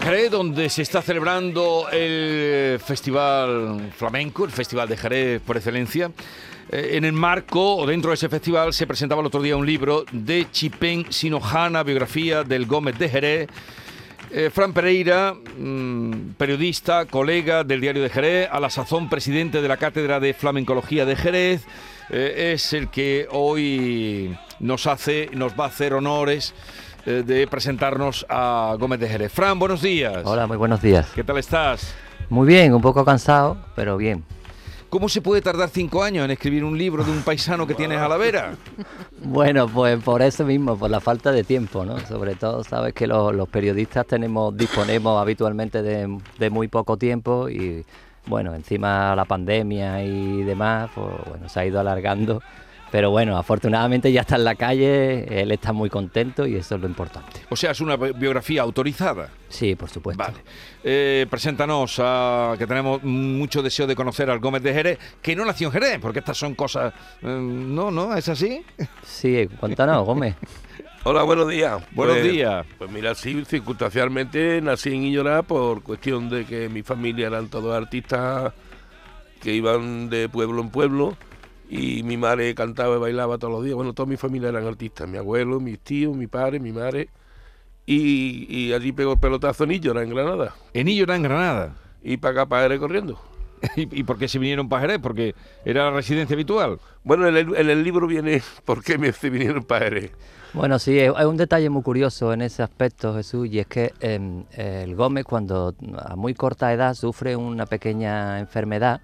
Jerez, donde se está celebrando el Festival Flamenco, el Festival de Jerez por excelencia. Eh, En el marco o dentro de ese festival se presentaba el otro día un libro de Chipén Sinojana, biografía del Gómez de Jerez. Eh, Fran Pereira, mm, periodista, colega del diario de Jerez, a la sazón presidente de la Cátedra de Flamencología de Jerez, eh, es el que hoy nos hace, nos va a hacer honores eh, de presentarnos a Gómez de Jerez. Fran, buenos días. Hola, muy buenos días. ¿Qué tal estás? Muy bien, un poco cansado, pero bien. ¿Cómo se puede tardar cinco años en escribir un libro de un paisano que tienes a la vera? Bueno, pues por eso mismo, por la falta de tiempo, ¿no? Sobre todo, sabes que los, los periodistas tenemos, disponemos habitualmente de, de muy poco tiempo y, bueno, encima la pandemia y demás, pues bueno, se ha ido alargando. Pero bueno, afortunadamente ya está en la calle, él está muy contento y eso es lo importante. O sea, es una bi- biografía autorizada. Sí, por supuesto. Vale. Eh, preséntanos, a, que tenemos mucho deseo de conocer al Gómez de Jerez, que no nació en Jerez, porque estas son cosas... eh, no, no, ¿es así? Sí, cuéntanos, Gómez. Hola, buenos días. Buenos Pues- días. Pues mira, sí, circunstancialmente nací en Illorá por cuestión de que mi familia eran todos artistas que iban de pueblo en pueblo y mi madre cantaba y bailaba todos los días. Bueno, toda mi familia eran artistas, mi abuelo, mis tíos, mi padre, mi madre. Y, y allí pegó el pelotazo en Illorá, en Granada. En Illora, en Granada. Y para acá, para Jerez, corriendo. ¿Y, y por qué se vinieron para Jerez? Porque era la residencia habitual. Bueno, en el, en el libro viene por qué me se vinieron para Jerez. Bueno, sí, es es un detalle muy curioso en ese aspecto, Jesús, y es que em, el Gómez cuando a muy corta edad sufre una pequeña enfermedad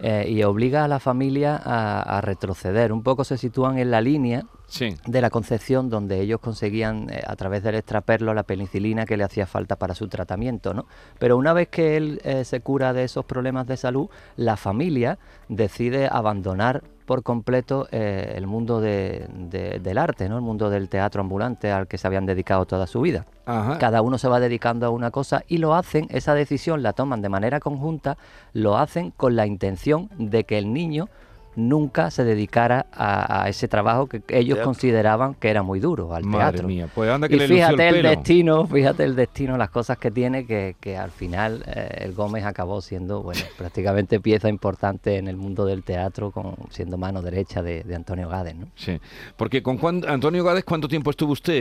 eh, y obliga a la familia a, a retroceder. Un poco se sitúan en la línea Sí. de la concepción donde ellos conseguían eh, a través del extraperlo la penicilina que le hacía falta para su tratamiento, ¿no? Pero una vez que él eh, se cura de esos problemas de salud, la familia decide abandonar por completo eh, el mundo de- de- del arte, ¿no? El mundo del teatro ambulante al que se habían dedicado toda su vida. Ajá. Cada uno se va dedicando a una cosa y lo hacen, esa decisión la toman de manera conjunta, lo hacen con la intención de que el niño nunca se dedicara a, a ese trabajo que ellos Teatro. consideraban que era muy duro, al Madre teatro. mía, pues anda que Y le fíjate el destino, fíjate el destino, las cosas que tiene, que, que al final eh, el Gómez acabó siendo, bueno, prácticamente pieza importante en el mundo del teatro, con, siendo mano derecha de, de Antonio Gades, ¿no? Sí. Porque con cuán- Antonio Gades, ¿cuánto tiempo estuvo usted,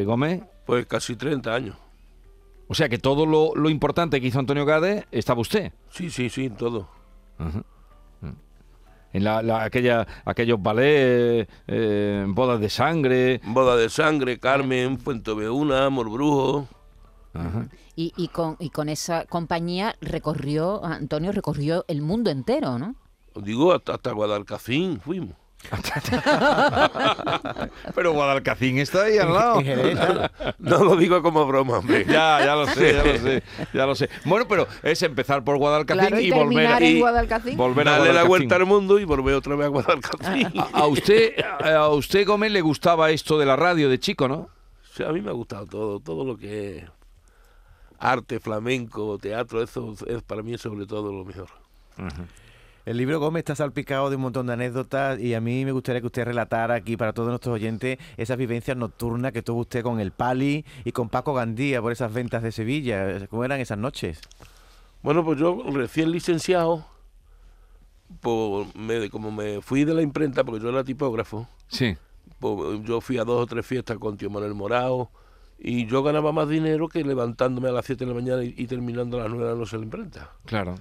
eh, Gómez? Pues casi 30 años. O sea que todo lo, lo importante que hizo Antonio Gades estaba usted. Sí, sí, sí, todo. Ajá. En la, la- aquella, aquellos ballets, eh, bodas de sangre. Boda de sangre, Carmen, Fuente Beuna, Amor Brujo. Ajá. Y, y con, y con esa compañía recorrió, Antonio recorrió el mundo entero, ¿no? Digo, hasta, hasta fuimos. Pero Guadalcacín está ahí al lado. No lo digo como broma, hombre. Ya, ya lo sé, ya lo sé, ya lo sé. Bueno, pero es empezar por Guadalcacín Claro, y y, volver, a, en y- Guadalcacín. volver a Darle la vuelta al mundo y volver otra vez a Guadalcacín. A, a usted, a, usted Gómez le gustaba esto de la radio de chico, ¿no? A mí me ha gustado todo, todo lo que es arte, flamenco, teatro, eso es para mí sobre todo lo mejor. El libro Gómez está salpicado de un montón de anécdotas y a mí me gustaría que usted relatara aquí para todos nuestros oyentes esas vivencias nocturnas que tuvo usted con el Pali y con Paco Gandía por esas ventas de Sevilla. ¿Cómo eran esas noches? Bueno, pues yo recién licenciado, pues me- como me fui de la imprenta, porque yo era tipógrafo, Sí. pues yo fui a dos o tres fiestas con tío Manuel Morao y yo ganaba más dinero que levantándome a las 7 de la mañana y, y terminando a las 9 de la noche en la imprenta. Claro.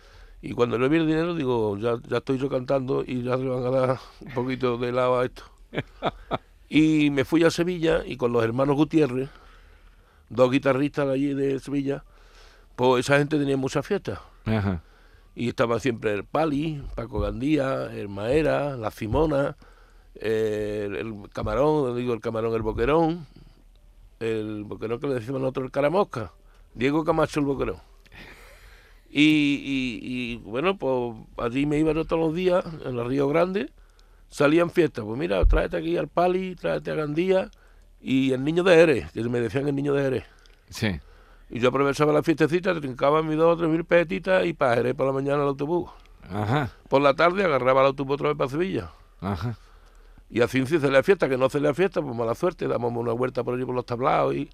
Y cuando le vi el dinero, digo, ya, ya estoy yo cantando y ya le van a dar un poquito de lado a esto. Y me fui a Sevilla y con los hermanos Gutiérrez, dos guitarristas de allí de Sevilla, pues esa gente tenía muchas fiestas. Ajá. Y estaba siempre el Pali, Paco Gandía, el Maera, la Simona, el, el Camarón, digo el Camarón, el Boquerón, el Boquerón que le decimos nosotros el Caramosca, Diego Camacho el Boquerón. Y, y- y, bueno, pues allí me iba yo todos los días, en el Río Grande, salían fiestas. Pues mira, tráete aquí al Pali, tráete a Gandía y el niño de Jerez, que me decían el niño de Jerez. Sí. Y yo aprovechaba la fiestecita, trincaba mis dos o tres mil petitas y para Jerez por la mañana el autobús. Ajá. Por la tarde agarraba el autobús otra vez para Sevilla. Ajá. Y así se celebra fiesta, que no celebra fiesta, pues mala suerte, damos una vuelta por allí por los tablados y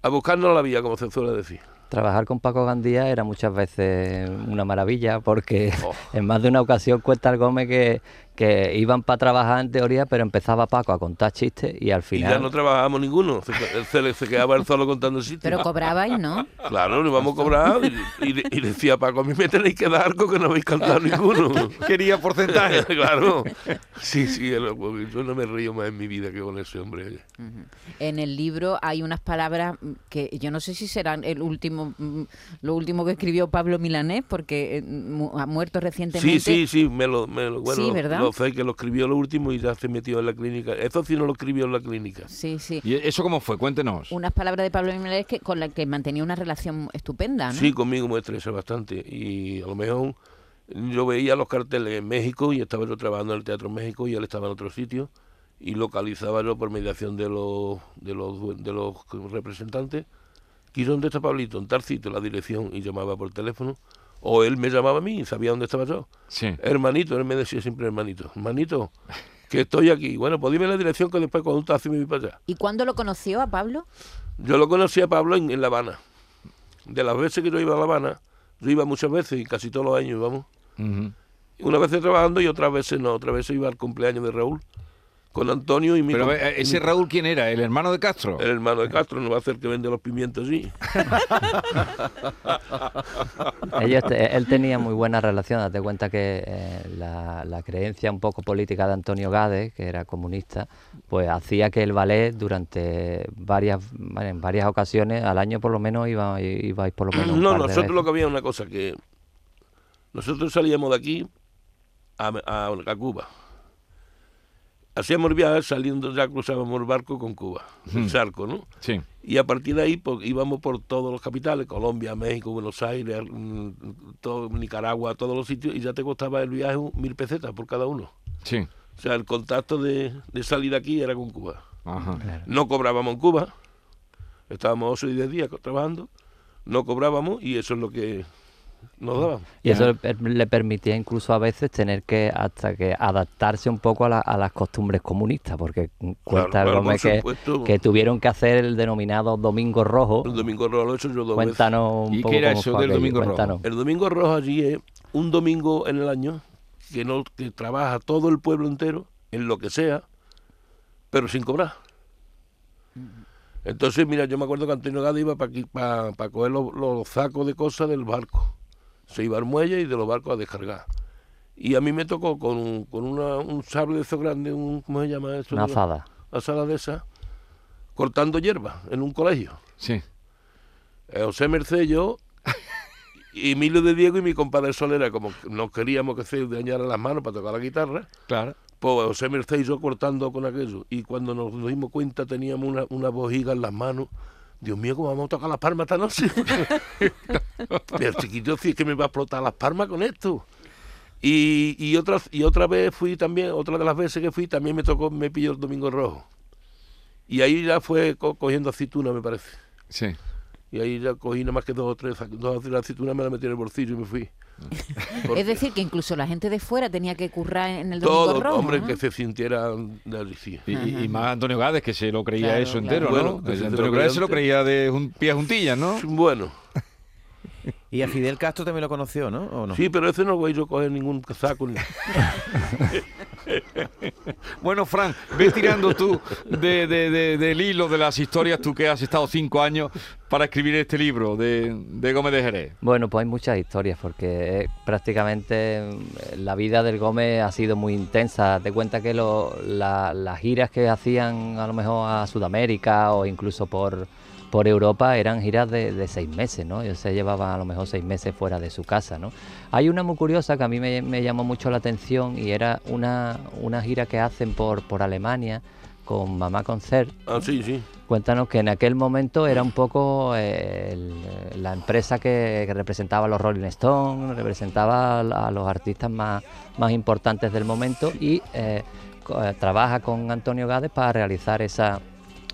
a buscarnos la vía, como se suele decir. Trabajar con Paco Gandía era muchas veces una maravilla porque Oh. en más de una ocasión cuenta el Gómez que, que iban para trabajar en teoría, pero empezaba Paco a contar chistes y al Y final... ya no trabajábamos ninguno, se, se, le- se quedaba él solo contando chistes. Pero cobrabais, ¿no? Claro, nos íbamos a cobrar y, y- y decía Paco, a mí me tenéis que dar algo que no habéis cantado ninguno. Quería porcentaje. claro. Sí, sí, yo no me río más en mi vida que con ese hombre. En el libro hay unas palabras que yo no sé si serán el último, mm, lo último que escribió Pablo Milanés, porque eh, ha muerto recientemente. Sí, sí, sí, me lo, me lo- bueno, Sí, ¿verdad? Lo sé que lo escribió lo último y ya se metió en la clínica. Eso sí no lo escribió en la clínica. Sí, sí. ¿Y eso cómo fue? Cuéntenos. Unas palabras de Pablo Milanés que, con las que mantenía una relación estupenda, ¿no? Sí, conmigo me estresa bastante. Y a lo mejor yo veía los carteles en México y estaba yo trabajando en el Teatro México y él estaba en otro sitio y localizaba yo por mediación de los, de los, de los representantes. ¿Y dónde está Pablito? En tal sitio, la dirección, y llamaba por teléfono. O él me llamaba a mí y sabía dónde estaba yo. Sí. Hermanito, él me decía siempre hermanito. Hermanito, que estoy aquí. Bueno, pues dime la dirección que después cuando un taxi me voy para allá. ¿Y cuándo lo conoció a Pablo? Yo lo conocí a Pablo en, en La Habana. De las veces que yo iba a La Habana, yo iba muchas veces y casi todos los años íbamos. Una vez trabajando y otras veces no. Otra vez iba al cumpleaños de Raúl con Antonio y mi, Pero com- eh, ese Raúl, ¿quién era? ¿El hermano de Castro? el hermano de Castro, no va a hacer que vende los pimientos así. Ellos te- él tenía muy buena relación, date cuenta que eh, la, la creencia un poco política de Antonio Gade, que era comunista, pues hacía que el ballet durante varias bueno, en varias ocasiones al año por lo menos iba, ibais por lo menos un No, par de nosotros veces. lo que había una cosa que nosotros salíamos de aquí a, a- a Cuba. Hacíamos viajes saliendo, ya cruzábamos el barco con Cuba, el charco, ¿no? Sí. Y a partir de ahí pues, íbamos por todos los capitales, Colombia, México, Buenos Aires, mm, todo, Nicaragua, todos los sitios, y ya te costaba el viaje mil pesetas por cada uno. Sí. O sea, el contacto de, de salir de aquí era con Cuba. Ajá. No cobrábamos en Cuba, estábamos 8 y 10 días trabajando, no cobrábamos y eso es lo que daban. Y eso le, per- le permitía incluso a veces tener que hasta que adaptarse un poco a, la- a las costumbres comunistas, porque cuenta claro, que, supuesto. que tuvieron que hacer el denominado Domingo Rojo. El domingo rojo lo he hecho yo dos veces. Cuéntanos un ¿Y poco qué era cómo eso fue del aquello, Domingo Rojo? El domingo rojo allí es un domingo en el año que no que trabaja todo el pueblo entero en lo que sea, pero sin cobrar. Entonces, mira, yo me acuerdo que Antonio Gade iba para coger los, los sacos de cosas del barco. Se iba al muelle y de los barcos a descargar. Y a mí me tocó con, un- con una- un sable de esos grandes, un, ¿cómo se llama eso? Una azada. Una azada de esa, cortando hierba en un colegio. Sí. Eh, José Merced, yo, y Emilio de Diego y mi compadre Solera, como no queríamos que se dañaran las manos para tocar la guitarra, Claro. pues José Merced y yo cortando con aquello. Y cuando nos dimos cuenta teníamos una, una bojiga en las manos. Dios mío, ¿cómo vamos a tocar las palmas esta noche? Pero chiquito, si es que me va a explotar las palmas con esto. Y, y, otra, y otra vez fui también, otra de las veces que fui, también me tocó, me pilló el domingo rojo. Y ahí ya fue co- cogiendo aceituna, me parece. Sí. Y ahí ya cogí nada más que dos o tres, dos o tres aceitunas, me las metí en el bolsillo y me fui. Porque Es decir, que incluso la gente de fuera tenía que currar en el Domingo todo, Rojo. hombre, ¿no? que se sintiera de sí. Y, y- y más Antonio Gades, que se lo creía Claro, eso claro. entero, Bueno, ¿no? Antonio Gades se lo creía de jun- pie juntillas, ¿no? Bueno, Y a Fidel Castro también lo conoció, ¿no? ¿O no? sí, pero ese no voy yo a coger ningún saco. ni- Bueno, Fran, ve tirando tú de, de- de- del hilo de las historias, tú que has estado cinco años para escribir este libro de, de Gómez de Jerez. Bueno, pues hay muchas historias porque eh, prácticamente la vida del Gómez ha sido muy intensa. Te cuenta que lo- la- las giras que hacían a lo mejor a Sudamérica o incluso por, por Europa eran giras de, de seis meses, ¿no? Ellos se llevaban a lo mejor seis meses fuera de su casa, ¿no? Hay una muy curiosa que a mí me, me llamó mucho la atención y era una, una gira que hacen por, por Alemania con Mamá Concert. Ah, sí, sí. Cuéntanos que en aquel momento era un poco eh, el- la empresa que, que representaba a los Rolling Stones, representaba a, a los artistas más, más importantes del momento y eh, co- eh, trabaja con Antonio Gades para realizar esa,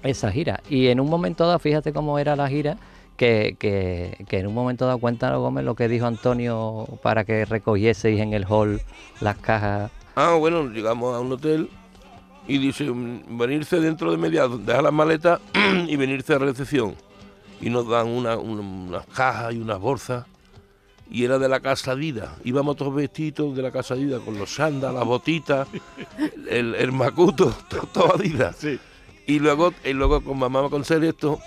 esa gira. Y en un momento dado, fíjate cómo era la gira, que, que- que en un momento dado, cuéntanos Gómez lo que dijo Antonio para que recogieseis en el hall las cajas. Ah, bueno, llegamos a un hotel y dice, mm, venirse dentro de media, dejar las maletas y venirse a recepción. Y nos dan una- una- unas cajas y unas bolsas. Y era de la casa Dida. Íbamos todos vestidos de la casa Dida, con los sandas, las botitas, el, el macuto, to- todo Adidas. Y luego, y luego con mamá con ser esto,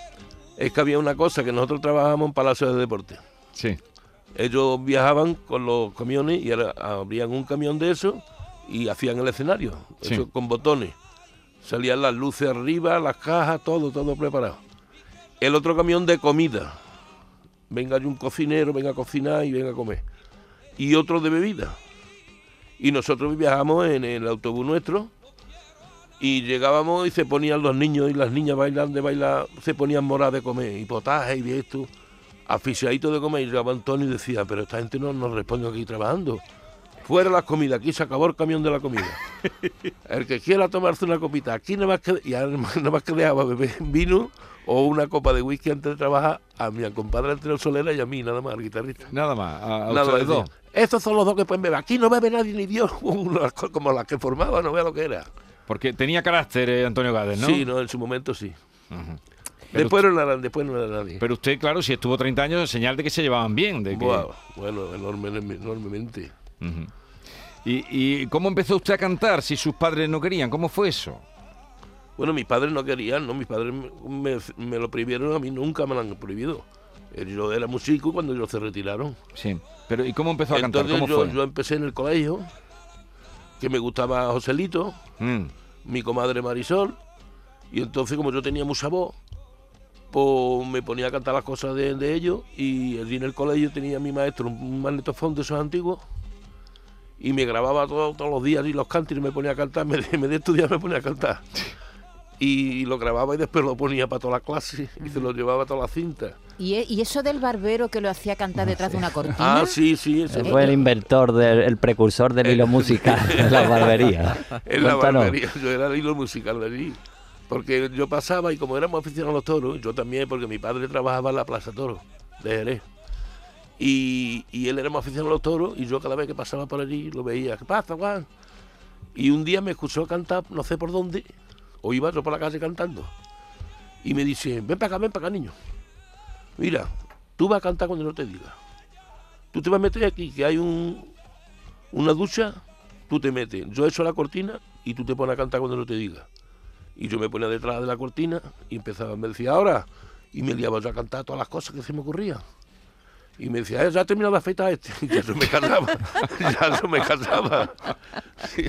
es que había una cosa que nosotros trabajábamos en Palacio de Deportes. Sí. Ellos viajaban con los camiones y ahora abrían un camión de eso y hacían el escenario, Sí. eso con botones. Salían las luces arriba, las cajas, todo, todo preparado. El otro camión de comida. Venga hay un cocinero, venga a cocinar y venga a comer. Y otro de bebida. Y nosotros viajamos en el autobús nuestro y llegábamos y se ponían los niños y las niñas bailando bailar, se ponían moradas de comer, y potaje y de esto, aficionaditos de comer. Y llegaba Antonio y decía, pero esta gente no nos responde aquí trabajando. Fuera las comidas, aquí se acabó el camión de la comida. El que quiera tomarse una copita, aquí nada más que, y nada más que dejaba beber vino o una copa de whisky antes de trabajar a mi compadre Antonio Solera y a mí, nada más, al guitarrista. Nada más. A, a Nada ustedes dos. Estos son los dos que pueden beber. Aquí no bebe nadie ni Dios. Como las que formaba, no vea lo que era. Porque tenía carácter eh, Antonio Gades, ¿no? Sí, no, en su momento sí. Después no, era, después no era nadie. pero usted, claro, si estuvo 30 años, señal de que se llevaban bien. De que... Bueno, enorme, enormemente. ¿Y, ¿Y cómo empezó usted a cantar si sus padres no querían? ¿Cómo fue eso? Bueno, mis padres no querían, ¿no? Mis padres me, lo prohibieron, a mí nunca me lo han prohibido. Eh, Yo era músico cuando ellos se retiraron. Sí. Pero ¿y cómo empezó a cantar? Entonces ¿Cómo yo, fue? yo empecé en el colegio, que me gustaba Joselito, Mm. mi comadre Marisol, y entonces como yo tenía mucha voz, pues me ponía a cantar las cosas de, de ellos, y allí en el colegio tenía mi maestro un, magnetofón de esos antiguos, y me grababa todo- todos los días y los cantos y me ponía a cantar, me, me de estudiar me ponía a cantar. Y lo grababa y después lo ponía para toda la clase y se lo llevaba a toda la cinta. ¿Y, e- y eso del barbero que lo hacía cantar detrás de una cortina? Ah, sí, sí, eso Él fue el inventor, del, el precursor del hilo musical en la barbería. En la Cuéntanos. barbería, yo era el hilo musical de allí. Porque yo pasaba y como éramos aficionados a los toros, yo también, porque mi padre trabajaba en la Plaza Toro de Jerez. Y, y él era más aficionado a los toros y yo cada vez que pasaba por allí lo veía. ¿Qué pasa, Juan? Y un día me escuchó cantar, no sé por dónde, o iba yo por la calle cantando. Y me dice, ven para acá, ven para acá, niño. Mira, tú vas a cantar cuando no te diga. Tú te vas a meter aquí, que hay un, una ducha, tú te metes. Yo echo la cortina y tú te pones a cantar cuando no te diga. Y yo me ponía detrás de la cortina y empezaba, me decía, ahora, y me liaba yo a cantar todas las cosas que se me ocurrían. Y me decía, "Eh, ya he terminado de afeitar este. Y ya yo me casaba, ya yo me casaba. Sí,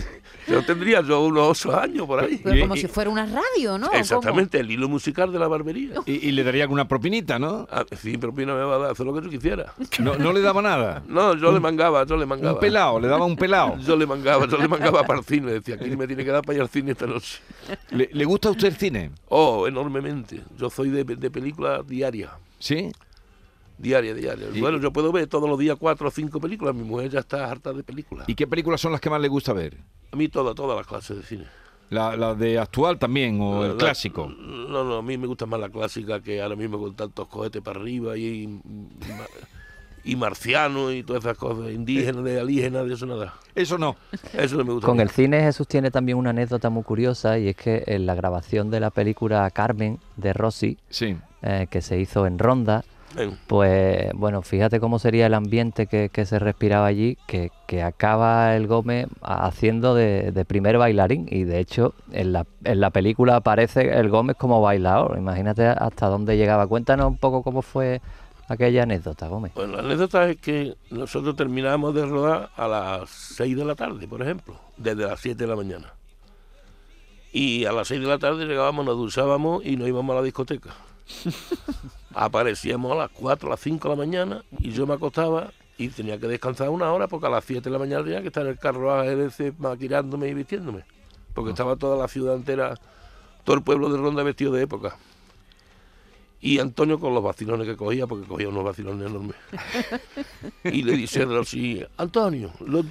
Yo tendría yo unos ocho años por ahí. Pero Y- como y- si fuera una radio, ¿no? Exactamente, el hilo musical de la barbería. Y, y le daría alguna propinita, ¿no? Ah, sí, pero Pina me va a dar, hacer lo que yo quisiera. No, no le daba nada. No, yo le mangaba, yo le mangaba. Un pelao, le daba un pelao. Yo le mangaba, yo le mangaba para el cine. Decía, aquí me tiene que dar para ir al cine esta noche. ¿Le, le gusta a usted el cine? Oh, enormemente. Yo soy de, de películas diarias. ¿Sí? Diaria, diaria. Y- Bueno, yo puedo ver todos los días cuatro o cinco películas. Mi mujer ya está harta de películas. ¿Y qué películas son las que más le gusta ver? A mí todas, todas las clases de cine. ¿La, la de actual también o el La- clásico? No, no, a mí me gusta más la clásica que ahora mismo con tantos cohetes para arriba y, y, y marcianos y todas esas cosas, indígenas, de alienígenas, de eso nada. Eso no. Eso no me gusta. Con el cine Jesús tiene también una anécdota muy curiosa y es que en la grabación de la película Carmen de Rossi, Sí. eh, que se hizo en Ronda. Pues bueno, fíjate cómo sería el ambiente que, que se respiraba allí, que, que acaba el Gómez haciendo de, de primer bailarín y de hecho en la, en la película aparece el Gómez como bailador. Imagínate hasta dónde llegaba. Cuéntanos un poco cómo fue aquella anécdota, Gómez. Bueno, la anécdota es que nosotros terminábamos de rodar a las 6 de la tarde, por ejemplo, desde las 7 de la mañana. Y a las 6 de la tarde llegábamos, nos duchábamos y nos íbamos a la discoteca. Aparecíamos a las 4, a las 5 de la mañana y yo me acostaba y tenía que descansar una hora porque a las 7 de la mañana tenía que estar en el carruaje de ese maquillándome y vistiéndome. Porque estaba toda la ciudad entera todo el pueblo de Ronda vestido de época. Y Antonio con los vacilones que cogía, porque cogía unos vacilones enormes. y le dice así, Antonio, lo,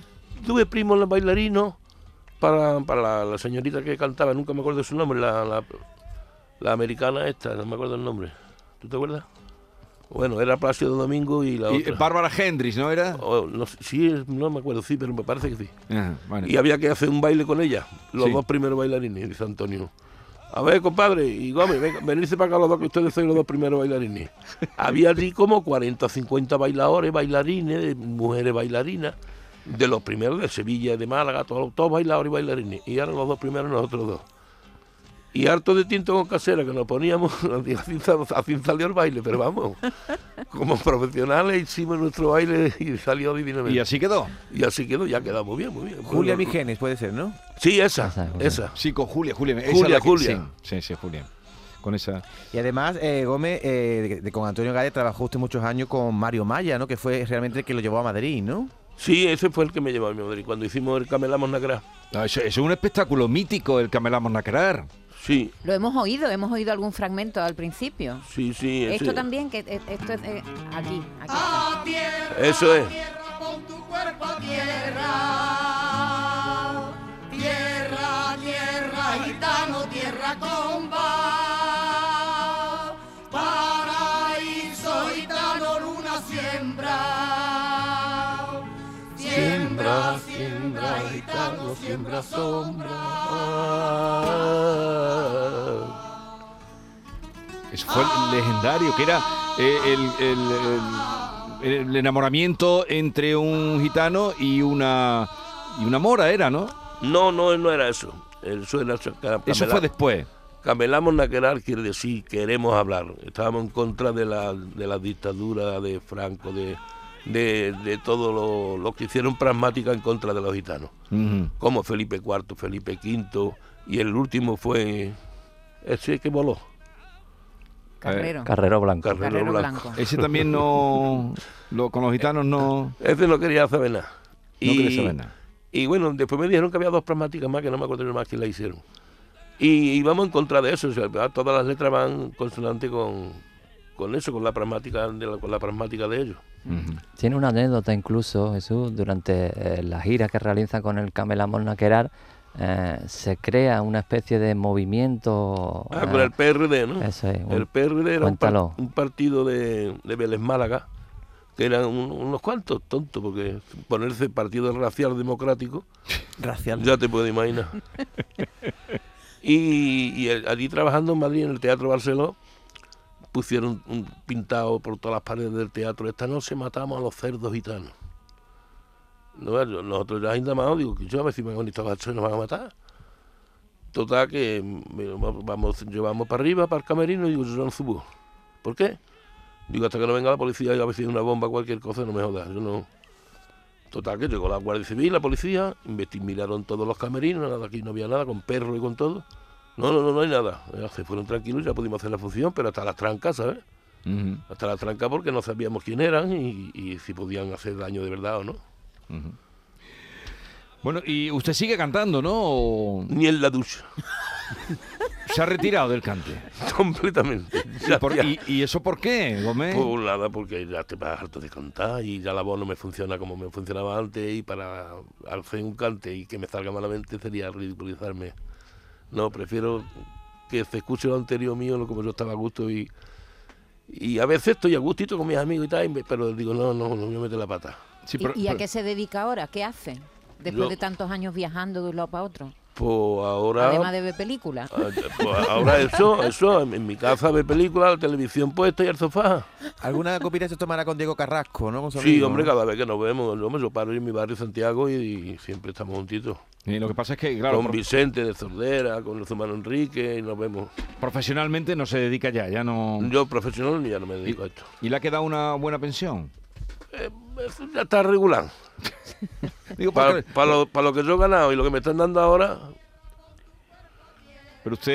tuve primo en los bailarinos para, para la, la señorita que cantaba, nunca me acuerdo de su nombre, la, la, la americana esta, no me acuerdo el nombre. ¿Tú te acuerdas? Bueno, era Plácido Domingo y la Y, otra. Bárbara Hendrix, ¿no era? Oh, no sí, no me acuerdo, sí, pero me parece que sí. Ajá, bueno. Y había que hacer un baile con ella, los Sí. dos primeros bailarines, dice Antonio. A ver, compadre, y Gómez, venga, venirse para acá los dos, que ustedes son los dos primeros bailarines. había allí como 40 o 50 bailadores, bailarines, de mujeres bailarinas, de los primeros de Sevilla, de Málaga, todos, todos bailadores y bailarines. Y ahora los dos primeros nosotros dos. Y harto de tinto con casera que nos poníamos, sal- así salió el baile, pero vamos, como profesionales hicimos nuestro baile y salió divinamente. Y así quedó. Y así quedó, ya quedó muy bien, muy bien. Julia Bueno, Migenes, puede ser, ¿no? Sí, esa, Esa, Julia. esa. Sí, con Julia, Julia. esa Julia, es la que- Julia. Sí, sí, sí, Julia. Con esa. Y además, eh, Gómez, eh, de- de- con Antonio Gade trabajó usted muchos años con Mario Maya, ¿no? Que fue realmente el que lo llevó a Madrid, ¿no? Sí, ese fue el que me llevó a Madrid cuando hicimos el Camelamos Nacra. Ah, eso es un espectáculo mítico, el Camelamos Nacrar. Sí, Lo hemos oído, hemos oído algún fragmento al principio. sí, sí. ese- Esto también, que eh, esto es eh, aquí, aquí está. Eso es. Siembra sombra. Eso fue legendario, que era eh, el, el- el- el enamoramiento entre un gitano y una y una mora, era, ¿no? No, no, no era eso. Eso era Eso fue después. Camelamos Naquerar quiere decir queremos hablar. Estábamos en contra de la, de la dictadura de Franco, de, de, de todo lo, lo que hicieron pragmática en contra de los gitanos. Como Felipe IV, Felipe V, y el último fue ese que voló. Carrero. Carrero Blanco. Carrero Carrero Blanco. Blanco. Ese también no. lo- con los gitanos no. Ese no quería saber nada. No quería saber nada. Y bueno, después me dijeron que había dos pragmáticas más, que no me acuerdo más quién la hicieron. Y íbamos en contra de eso, o sea, todas las letras van consonante con, con eso, con la pragmática de, la, con la pragmática de ellos. Tiene una anécdota incluso, Jesús, durante eh, la gira que realiza con el Camelamos Naquerar, eh, se crea una especie de movimiento. Ah, eh, con el PRD, ¿no? eso es, un- el PRD era un, par- un partido de, de Vélez Málaga, que eran un- unos cuantos tontos, porque ponerse partido racial democrático, Racial. ya te puedes imaginar. y allí trabajando en Madrid, en el Teatro Barceló, pusieron un pintado por todas las paredes del teatro. Esta noche matamos a los cerdos gitanos. No, nosotros ya indamado, digo, yo a ver si me van a nos van a matar. Total que vamos, vamos- llevamos para arriba, para el camerino, y digo, yo no subo. ¿Por qué? Digo, hasta que no venga la policía y a ver si hay una bomba, cualquier cosa, no me jodas. Yo no. Total que llegó la Guardia Civil, la policía, miraron todos los camerinos, nada, aquí no había nada, con perro y con todo. No, no, no, no hay nada. Se fueron tranquilos y ya pudimos hacer la función, pero hasta las trancas, ¿sabes? Hasta las trancas porque no sabíamos quién eran y, y si podían hacer daño de verdad o no. Bueno, y usted sigue cantando, ¿no? ¿O Ni en la ducha, se ha retirado del cante? completamente. ¿Y, por- eso por qué, Gómez? Pues nada, porque ya te vas harto de cantar y ya la voz no me funciona como me funcionaba antes y para hacer un cante y que me salga malamente sería ridiculizarme. No, prefiero que se escuche lo anterior mío, lo como yo estaba a gusto y, y a veces estoy a gustito con mis amigos y tal, y me- pero digo, no, no, no me mete la pata. Sí, ¿Y- pero- ¿Y, a pero- qué se dedica ahora? ¿Qué hace? Después Yo- de tantos años viajando de un lado para otro. Pues ahora... Además de ver películas. ah, pues ahora eso, eso, en, mi casa ve películas, la televisión puesta y el sofá. ¿Alguna copita se tomará con Diego Carrasco, no? Con su Sí, amigo, hombre, ¿no? cada vez que nos vemos, hombre, yo paro en mi barrio Santiago y, y siempre estamos juntitos. y lo que pasa es que, claro, con Vicente de Sordera, con el hermano Enrique, y nos vemos. profesionalmente no se dedica ya, ya no... Yo profesional ya no me dedico a esto. ¿Y le ha quedado una buena pensión? Eh, ya está regular. Digo, Para porque- lo, pa lo que yo he ganado y lo que me están dando ahora, pero usted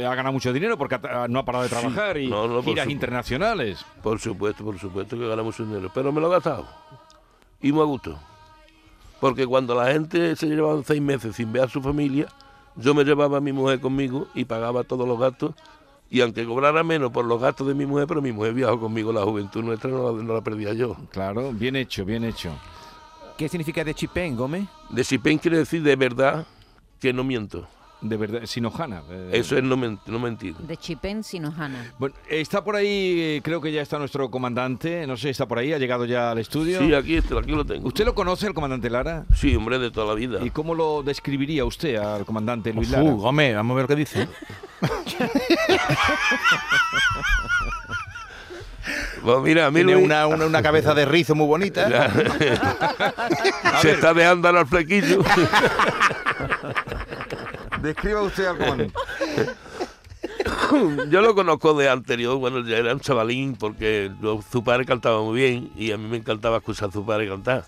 eh, ha ganado mucho dinero porque ha- no ha parado de Sí. trabajar y No, giras internacionales. por supuesto, por supuesto que ganamos mucho dinero, pero me lo he gastado. Y muy a gusto. Porque cuando la gente se lleva seis meses sin ver a su familia, yo me llevaba a mi mujer conmigo y pagaba todos los gastos. Y aunque cobrara menos por los gastos de mi mujer, pero mi mujer viajó conmigo, la juventud nuestra no la, no la perdía yo. Claro, bien hecho, bien hecho. ¿Qué significa de Chipén, Gómez? De Sipen quiere decir de verdad que no miento. De verdad, Sinojana. eh, Eso es no, men- no mentir. De Chipén Sinojana. Bueno, está por ahí, eh, creo que ya está nuestro comandante, no sé, está por ahí, ha llegado ya al estudio. Sí, aquí, está, aquí lo tengo. ¿Usted lo conoce, el comandante Lara? Sí, hombre, de toda la vida. ¿Y cómo lo describiría usted al comandante Luis Lara? Uh, Gómez, vamos a ver que dice. Pues mira, a mí Tiene Luis- una, una, una cabeza de rizo muy bonita. se está dejando al flequillo. Describa usted al comandante. Yo lo conozco de anterior, bueno, ya era un chavalín, porque su padre cantaba muy bien y a mí me encantaba escuchar a su padre cantar.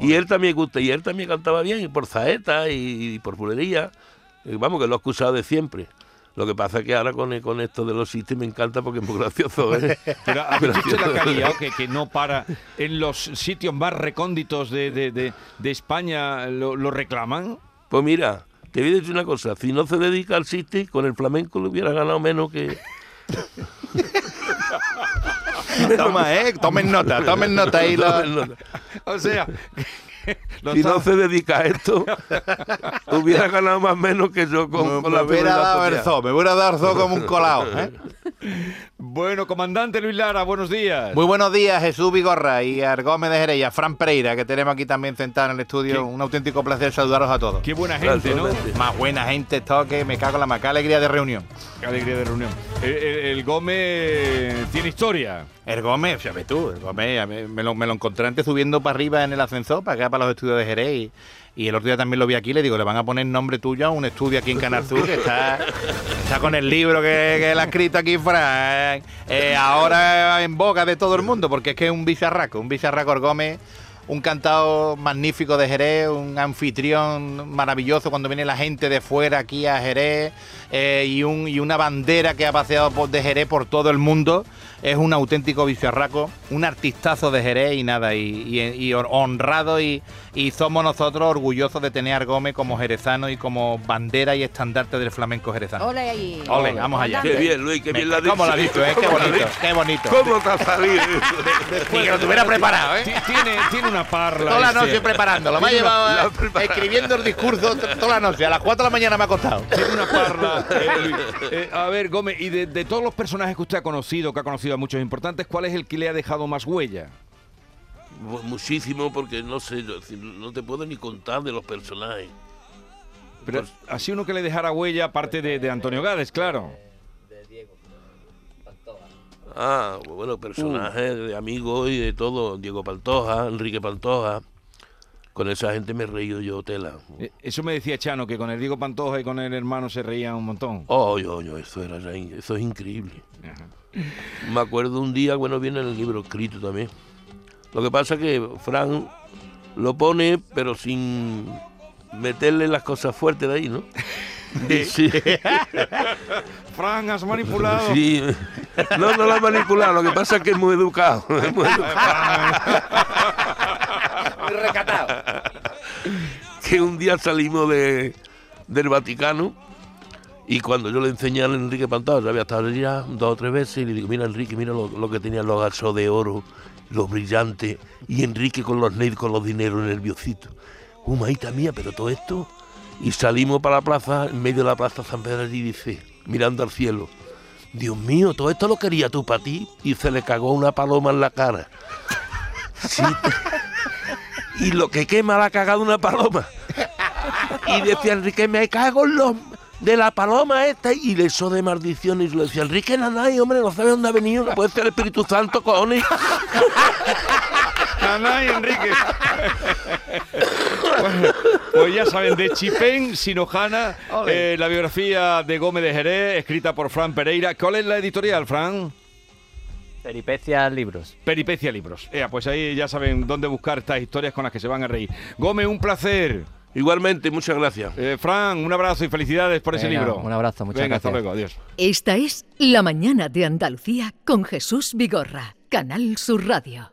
Y él también gusta, y él también cantaba bien, y por saeta y, y por bulería. Y vamos, que lo he escuchado de siempre. Lo que pasa es que ahora con, con esto de los sitios me encanta porque es muy gracioso. ¿eh? Pero ¿ha visto usted la que que, no para en los sitios más recónditos de, de- de- de España, lo, lo reclaman? Pues mira, te voy a decir una cosa, si no se dedica al City, con el flamenco le hubiera ganado menos que... Toma, eh, tomen nota, tomen nota ahí. lo- O sea, si no se dedica a esto, hubiera ganado más menos que yo con, me, con me la hubiera dado el zoo, me hubiera dado el zoo como un colado. ¿eh? Bueno, comandante Luis Lara, buenos días. Muy buenos días, Jesús Vigorra y a Gómez de Jerez y a Fran Pereira, que tenemos aquí también sentado en el estudio. ¿Qué? Un auténtico placer saludaros a todos. Qué buena gente, ¿no? Más buena gente, esto que me cago en la maca alegría de reunión. Qué alegría de reunión. El, el- el Gómez tiene historia. El Gómez, fíjate tú, el Gómez, me lo, me lo encontré antes subiendo para arriba en el ascensor, para acá, para los estudios de Jerez. Y, y el otro día también lo vi aquí, le digo, le van a poner nombre tuyo a un estudio aquí en Canal que está, está con el libro que, que él ha escrito aquí, Fran. Eh, ahora en boca de todo el mundo, porque es que es un bicharraco, un bicharraco Gómez. Un cantado magnífico de Jerez, un anfitrión maravilloso cuando viene la gente de fuera aquí a Jerez eh, y, un, y una bandera que ha paseado por, de Jerez por todo el mundo. Es un auténtico bicharraco, un artistazo de Jerez y nada, y honrado y, y somos nosotros orgullosos de tener a Gómez como jerezano y como bandera y estandarte del flamenco jerezano. Ole ahí. Ole, vamos allá. Qué bien, Luis, qué bien la has ¿Cómo dicho. lo has dicho? eh? Qué ¿Cómo lo has bonito, dicho? qué bonito. ¿Cómo te ha salido? Ni que lo tuviera preparado, ¿eh? Ti- Tiene, tiene una parla. Toda la noche preparándolo. Me ha llevado la eh, escribiendo el discurso toda la noche. A las 4 de la mañana me ha costado. Tiene una parla. eh. Eh, a ver, Gómez, y de, de todos los personajes que usted ha conocido, que ha conocido a muchos importantes, ¿cuál es el que le ha dejado más huella? Mu- Muchísimo, porque no sé, no te puedo ni contar de los personajes. Pero Pues- así uno que le dejara huella, aparte de, de Antonio Gades, claro. Ah, bueno, personajes de amigos y de todo. Diego Pantoja, Enrique Pantoja. Con esa gente me he reído yo tela. Eh, Eso me decía Chano, que con el Diego Pantoja y con el hermano se reían un montón. Oh, yo, yo, eso era eso es increíble. Me acuerdo un día, bueno, viene en el libro escrito también. Lo que pasa es que Fran lo pone, pero sin meterle las cosas fuertes de ahí, ¿no? Sí. Fran, has manipulado. Sí. No, no lo ha manipulado, lo que pasa es que es muy educado. es muy educado. Muy recatado. que un día salimos de, del Vaticano y cuando yo le enseñé a Enrique Pantado, ya había estado allí ya dos o tres veces, y le digo, mira Enrique, mira lo, lo que tenían los gasos de oro, los brillantes, y Enrique con los nails, con los dineros nerviositos. Humaita mía, pero todo esto. Y salimos para la plaza, en medio de la plaza San Pedro allí dice, mirando al cielo, Dios mío, todo esto lo quería tú para ti, y se le cagó una paloma en la cara. Sí, y lo que quema la ha cagado una paloma. Y decía Enrique, me cago en los de la paloma esta y le echó de maldición y le decía, Enrique Nanay, hombre, no sabe dónde ha venido, no puede ser el Espíritu Santo, cojones. Nanay, Enrique. Bueno, pues ya saben, de Chipén, Sinojana, eh, la biografía de Gómez de Jerez, escrita por Fran Pereira. ¿Cuál es la editorial, Fran? Peripecias libros. Peripecia Libros. Ea, pues ahí ya saben dónde buscar estas historias con las que se van a reír. Gómez, un placer. Igualmente, muchas gracias. Eh, Fran, un abrazo y felicidades por ese libro. un abrazo, muchas Venga, hasta gracias. luego, adiós. Esta es La mañana de Andalucía con Jesús Vigorra, Canal Sur Radio.